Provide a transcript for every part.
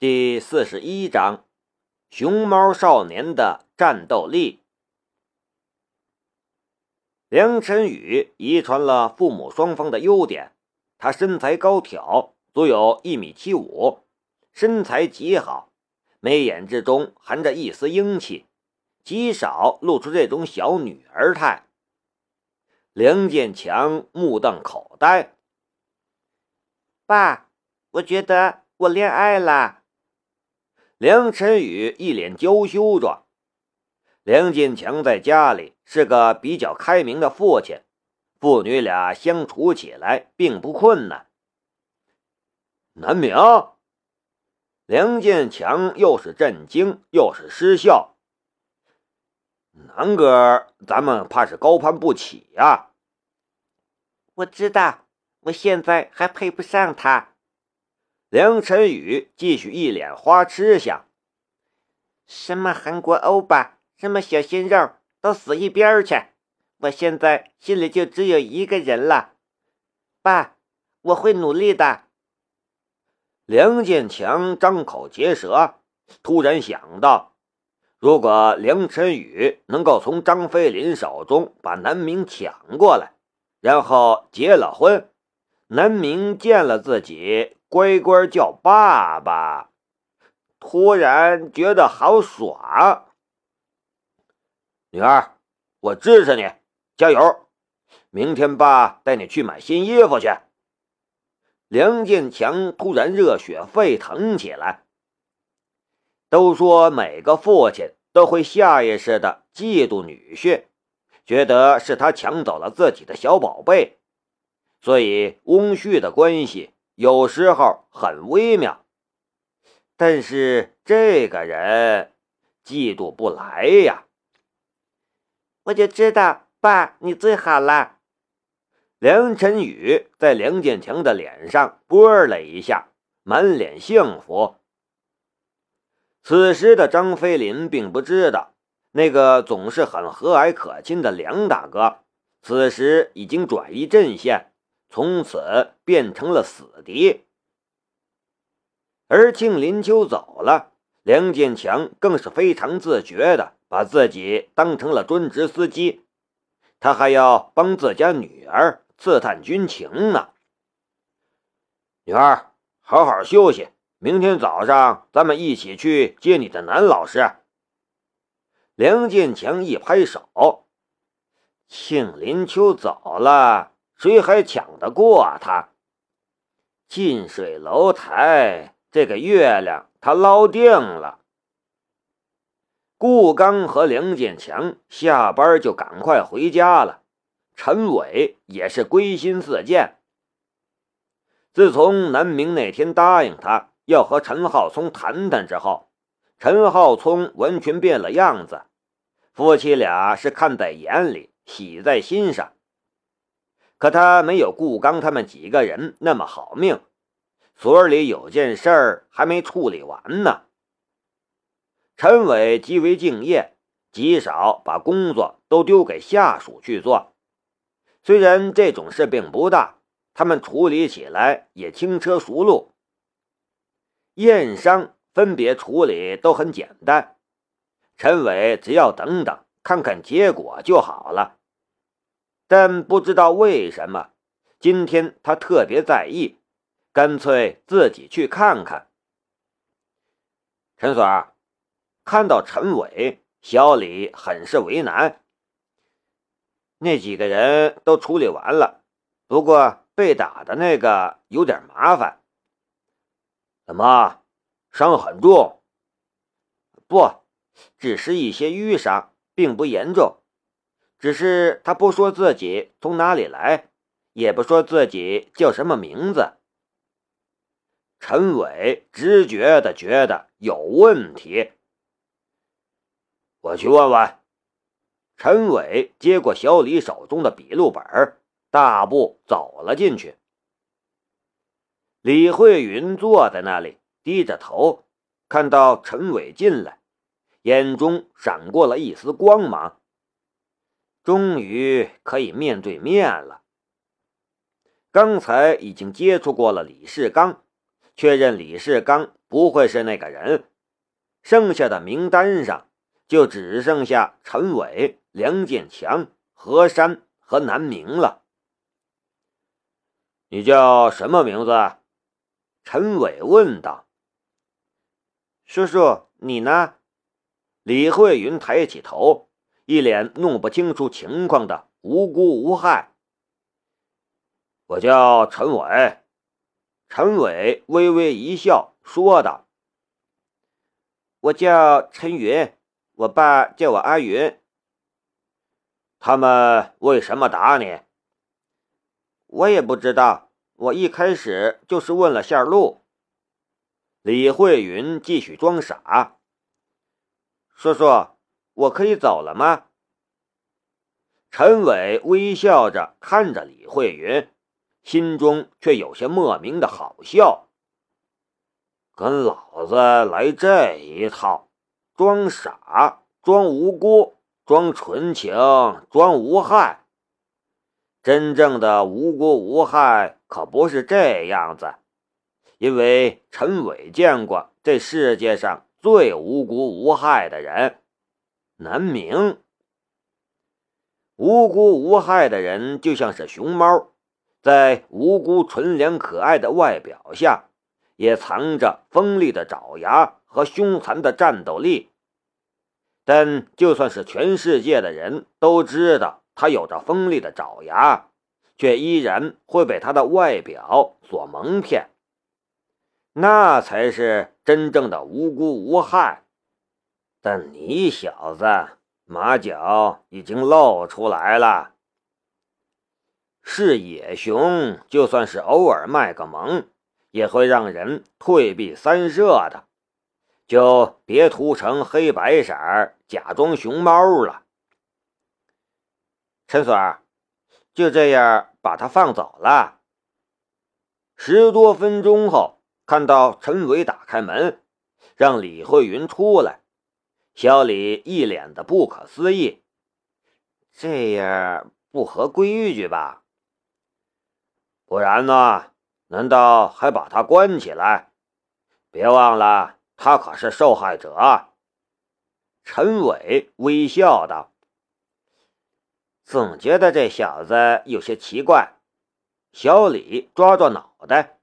第四十一章：熊猫少年的战斗力。梁晨宇遗传了父母双方的优点，他身材高挑，足有一米七五，身材极好，眉眼之中含着一丝英气，极少露出这种小女儿态。梁建强目瞪口呆：“爸，我觉得我恋爱了。”梁晨宇一脸娇羞状。梁建强在家里是个比较开明的父亲，父女俩相处起来并不困难。南明，梁建强又是震惊又是失笑。南哥，咱们怕是高攀不起呀。我知道，我现在还配不上他。梁晨宇继续一脸花痴相。什么韩国欧巴？什么小鲜肉都死一边去！我现在心里就只有一个人了，爸，我会努力的。梁建强张口结舌，突然想到，如果梁晨宇能够从张飞林手中把南明抢过来，然后结了婚，南明见了自己乖乖叫爸爸，突然觉得好爽。女儿，我支持你，加油！明天爸带你去买新衣服去。梁建强突然热血沸腾起来。都说每个父亲都会下意识的嫉妒女婿，觉得是他抢走了自己的小宝贝，所以翁婿的关系有时候很微妙。但是这个人嫉妒不来呀。我就知道，爸，你最好了。梁晨宇在梁建强的脸上啵了一下，满脸幸福。此时的张飞林并不知道，那个总是很和蔼可亲的梁大哥，此时已经转移阵线，从此变成了死敌。而庆林秋走了，梁建强更是非常自觉的。把自己当成了专职司机，他还要帮自家女儿刺探军情呢。女儿，好好休息，明天早上咱们一起去接你的男老师。梁建强一拍手：“庆林秋走了，谁还抢得过他？近水楼台，这个月亮他捞定了。”顾刚和梁建强下班就赶快回家了，陈伟也是归心似箭。自从南明那天答应他要和陈浩聪谈谈之后，陈浩聪完全变了样子，夫妻俩是看在眼里，喜在心上。可他没有顾刚他们几个人那么好命，所里有件事儿还没处理完呢。陈伟极为敬业，极少把工作都丢给下属去做。虽然这种事并不大，他们处理起来也轻车熟路。验伤分别处理都很简单，陈伟只要等等看看结果就好了。但不知道为什么，今天他特别在意，干脆自己去看看。陈所。看到陈伟，小李很是为难。那几个人都处理完了，不过被打的那个有点麻烦。怎么，伤很重？不，只是一些淤伤，并不严重。只是他不说自己从哪里来，也不说自己叫什么名字。陈伟直觉的觉得有问题。我去问问。陈伟接过小李手中的笔录本，大步走了进去。李慧云坐在那里，低着头，看到陈伟进来，眼中闪过了一丝光芒。终于可以面对面了。刚才已经接触过了李世刚，确认李世刚不会是那个人，剩下的名单上就只剩下陈伟、梁建强、何山和南明了。你叫什么名字？陈伟问道。叔叔，你呢？李慧云抬起头，一脸弄不清楚情况的无辜无害。我叫陈伟。陈伟微微一笑，说道：“我叫陈云，我爸叫我阿云。他们为什么打你？我也不知道。我一开始就是问了下路。”李慧云继续装傻。叔叔，我可以走了吗？陈伟微笑着看着李慧云，心中却有些莫名的好笑。跟老子来这一套，装傻、装无辜、装纯情、装无害。真正的无辜无害可不是这样子。因为陈伟见过这世界上最无辜无害的人，南明。无辜无害的人就像是熊猫，在无辜纯良可爱的外表下，也藏着锋利的爪牙和凶残的战斗力。但就算是全世界的人都知道他有着锋利的爪牙，却依然会被他的外表所蒙骗。那才是真正的无辜无害，但你小子马脚已经露出来了。是野熊，就算是偶尔卖个萌，也会让人退避三舍的，就别涂成黑白色假装熊猫了。陈所儿，就这样把他放走了。十多分钟后。看到陈伟打开门，让李慧云出来，小李一脸的不可思议，这样不合规矩吧？不然呢？难道还把他关起来？别忘了，他可是受害者。陈伟微笑道：“总觉得这小子有些奇怪。”小李抓抓脑袋。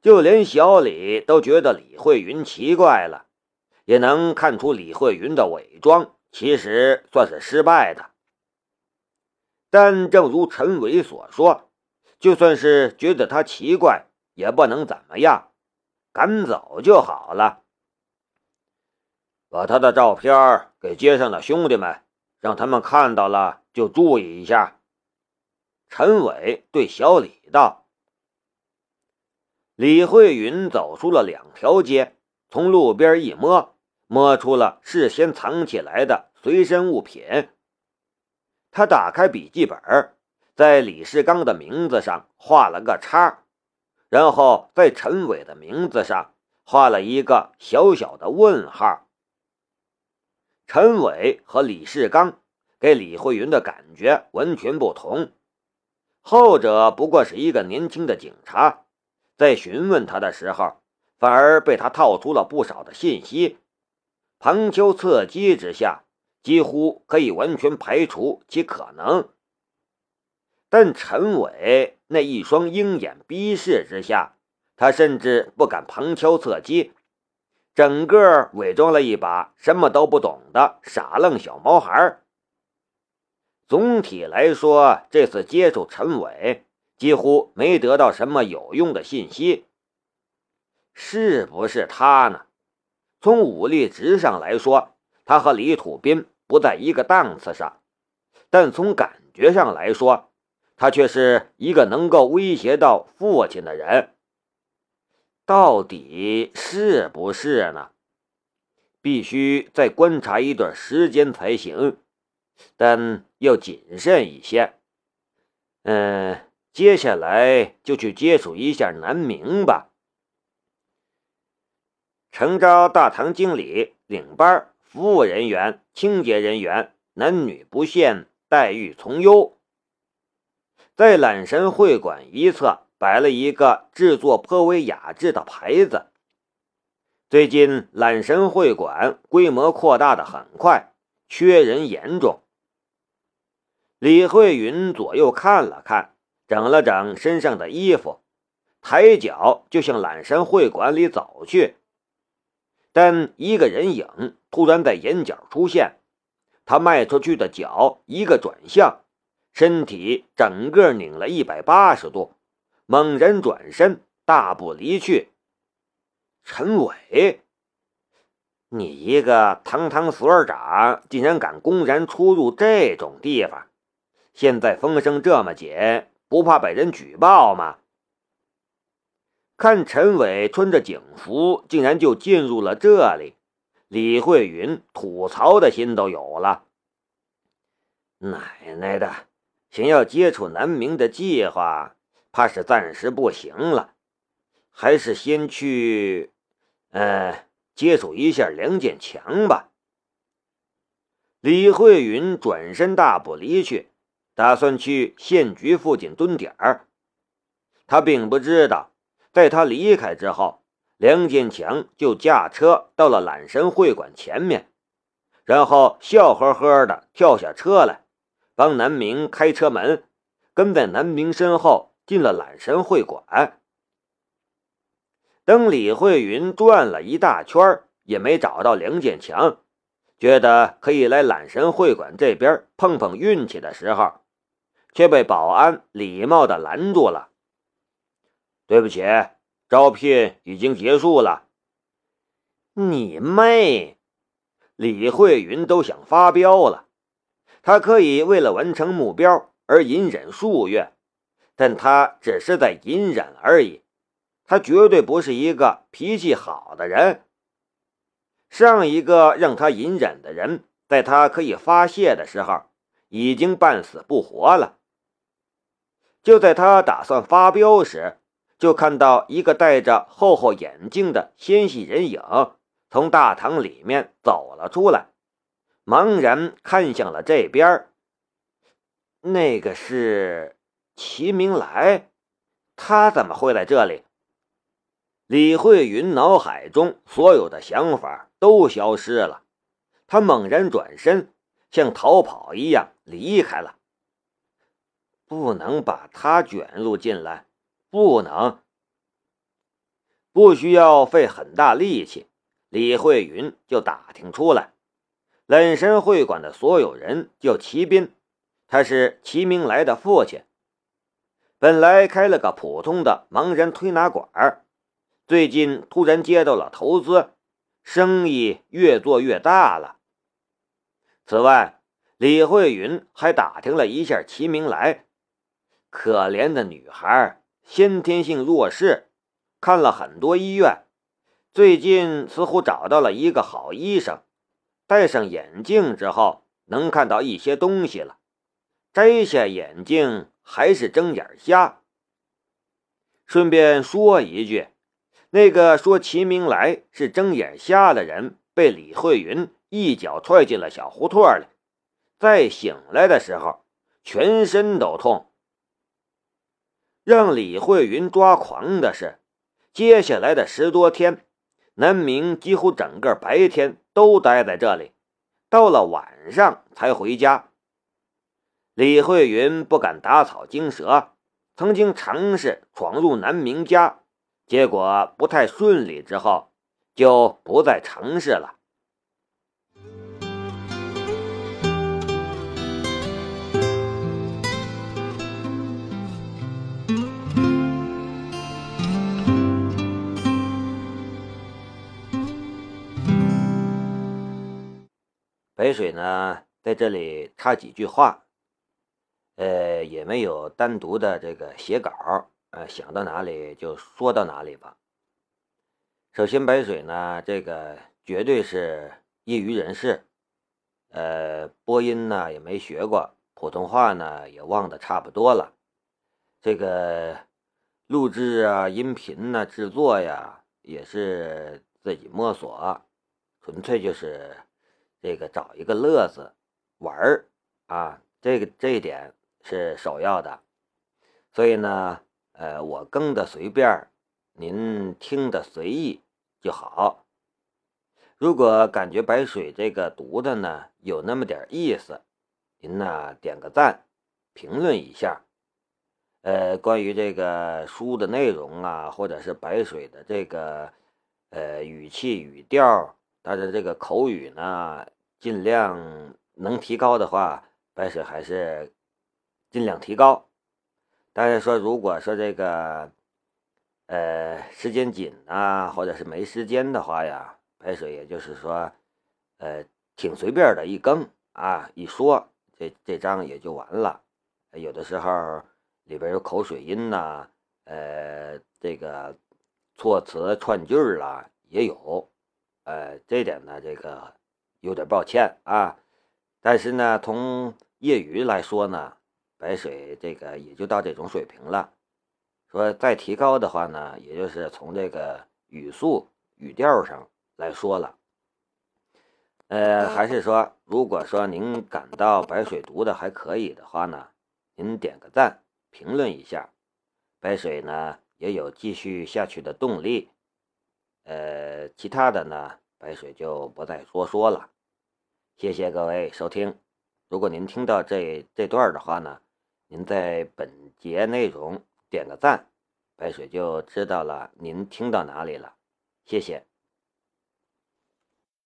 就连小李都觉得李慧云奇怪了，也能看出李慧云的伪装其实算是失败的。但正如陈伟所说，就算是觉得他奇怪，也不能怎么样，赶走就好了。把他的照片给街上的兄弟们，让他们看到了就注意一下。陈伟对小李道。李慧云走出了两条街，从路边一摸，摸出了事先藏起来的随身物品。他打开笔记本，在李世刚的名字上画了个叉，然后在陈伟的名字上画了一个小小的问号。陈伟和李世刚给李慧云的感觉完全不同，后者不过是一个年轻的警察。在询问他的时候，反而被他套出了不少的信息，旁敲侧击之下，几乎可以完全排除其可能。但陈伟那一双鹰眼逼视之下，他甚至不敢旁敲侧击，整个伪装了一把什么都不懂的傻愣小毛孩。总体来说，这次接触陈伟。几乎没得到什么有用的信息，是不是他呢？从武力值上来说，他和李土斌不在一个档次上，但从感觉上来说，他却是一个能够威胁到父亲的人。到底是不是呢？必须再观察一段时间才行，但要谨慎一些。嗯。接下来就去接触一下南明吧。诚招大堂经理领班，服务人员、清洁人员，男女不限，待遇从优。在揽神会馆一侧摆了一个制作颇为雅致的牌子。最近揽神会馆规模扩大的很快，缺人严重。李慧云左右看了看，整了整身上的衣服，抬脚就向揽神会馆里走去。但一个人影突然在眼角出现，他迈出去的脚一个转向，身体整个拧了一百八十度，猛然转身，大步离去。陈伟，你一个堂堂所长，竟然敢公然出入这种地方！现在风声这么紧，不怕被人举报吗？看陈伟穿着警服，竟然就进入了这里，李慧云吐槽的心都有了。奶奶的，想要接触南明的计划，怕是暂时不行了，还是先去……呃，接触一下梁建强吧。李慧云转身大步离去，打算去县局附近蹲点儿。他并不知道，在他离开之后，梁建强就驾车到了揽神会馆前面，然后笑呵呵的跳下车来，帮南明开车门，跟在南明身后进了揽神会馆。等李慧云转了一大圈也没找到梁建强，觉得可以来揽神会馆这边碰碰运气的时候，却被保安礼貌的拦住了。对不起，招聘已经结束了。你妹！李慧云都想发飙了。他可以为了完成目标而隐忍数月，但他只是在隐忍而已。他绝对不是一个脾气好的人。上一个让他隐忍的人，在他可以发泄的时候，已经半死不活了。就在他打算发飙时，就看到一个戴着厚厚眼镜的纤细人影从大堂里面走了出来，茫然看向了这边。那个是齐明来，他怎么会在这里？李慧云脑海中所有的想法都消失了，他猛然转身，像逃跑一样离开了。不能把他卷入进来，不能。不需要费很大力气，李慧云就打听出来，冷神会馆的所有人叫齐斌，他是齐明来的父亲。本来开了个普通的盲人推拿馆。最近突然接到了投资，生意越做越大了。此外，李慧云还打听了一下齐明来，可怜的女孩，先天性弱视，看了很多医院，最近似乎找到了一个好医生，戴上眼镜之后能看到一些东西了，摘下眼镜还是睁眼瞎。顺便说一句。那个说齐明来是睁眼瞎的人，被李慧云一脚踹进了小胡同里。再醒来的时候，全身都痛。让李慧云抓狂的是，接下来的十多天，南明几乎整个白天都待在这里，到了晚上才回家。李慧云不敢打草惊蛇，曾经尝试闯入南明家。结果不太顺利，之后就不再尝试了。白水呢，在这里插几句话，呃，也没有单独的这个写稿。呃，想到哪里就说到哪里吧。首先，白水呢，这个绝对是业余人士，呃，播音呢也没学过，普通话呢也忘得差不多了。这个录制啊、音频呢、制作呀，也是自己摸索，纯粹就是这个找一个乐子玩儿啊，这个这一点是首要的。所以呢。呃，我更的随便，您听的随意就好。如果感觉白水这个读的呢有那么点意思，您呢点个赞，评论一下。呃，关于这个书的内容啊，或者是白水的这个呃语气语调，他的这个口语呢，尽量能提高的话，白水还是尽量提高。但是说，如果说这个呃时间紧啊，或者是没时间的话呀。白水也就是说，呃，挺随便的一更啊，一说这这章也就完了。有的时候里边有口水音呐，呃，这个措辞串句儿啦也有，呃，这点呢，这个有点抱歉啊。但是呢，从业余来说呢，白水这个也就到这种水平了。说再提高的话呢，也就是从这个语速、语调上。来说了，呃，还是说，如果说您感到白水读的还可以的话呢，您点个赞，评论一下，白水呢也有继续下去的动力。呃，其他的呢，白水就不再多说了。谢谢各位收听。如果您听到这这段的话呢，您在本节内容点个赞，白水就知道了您听到哪里了。谢谢。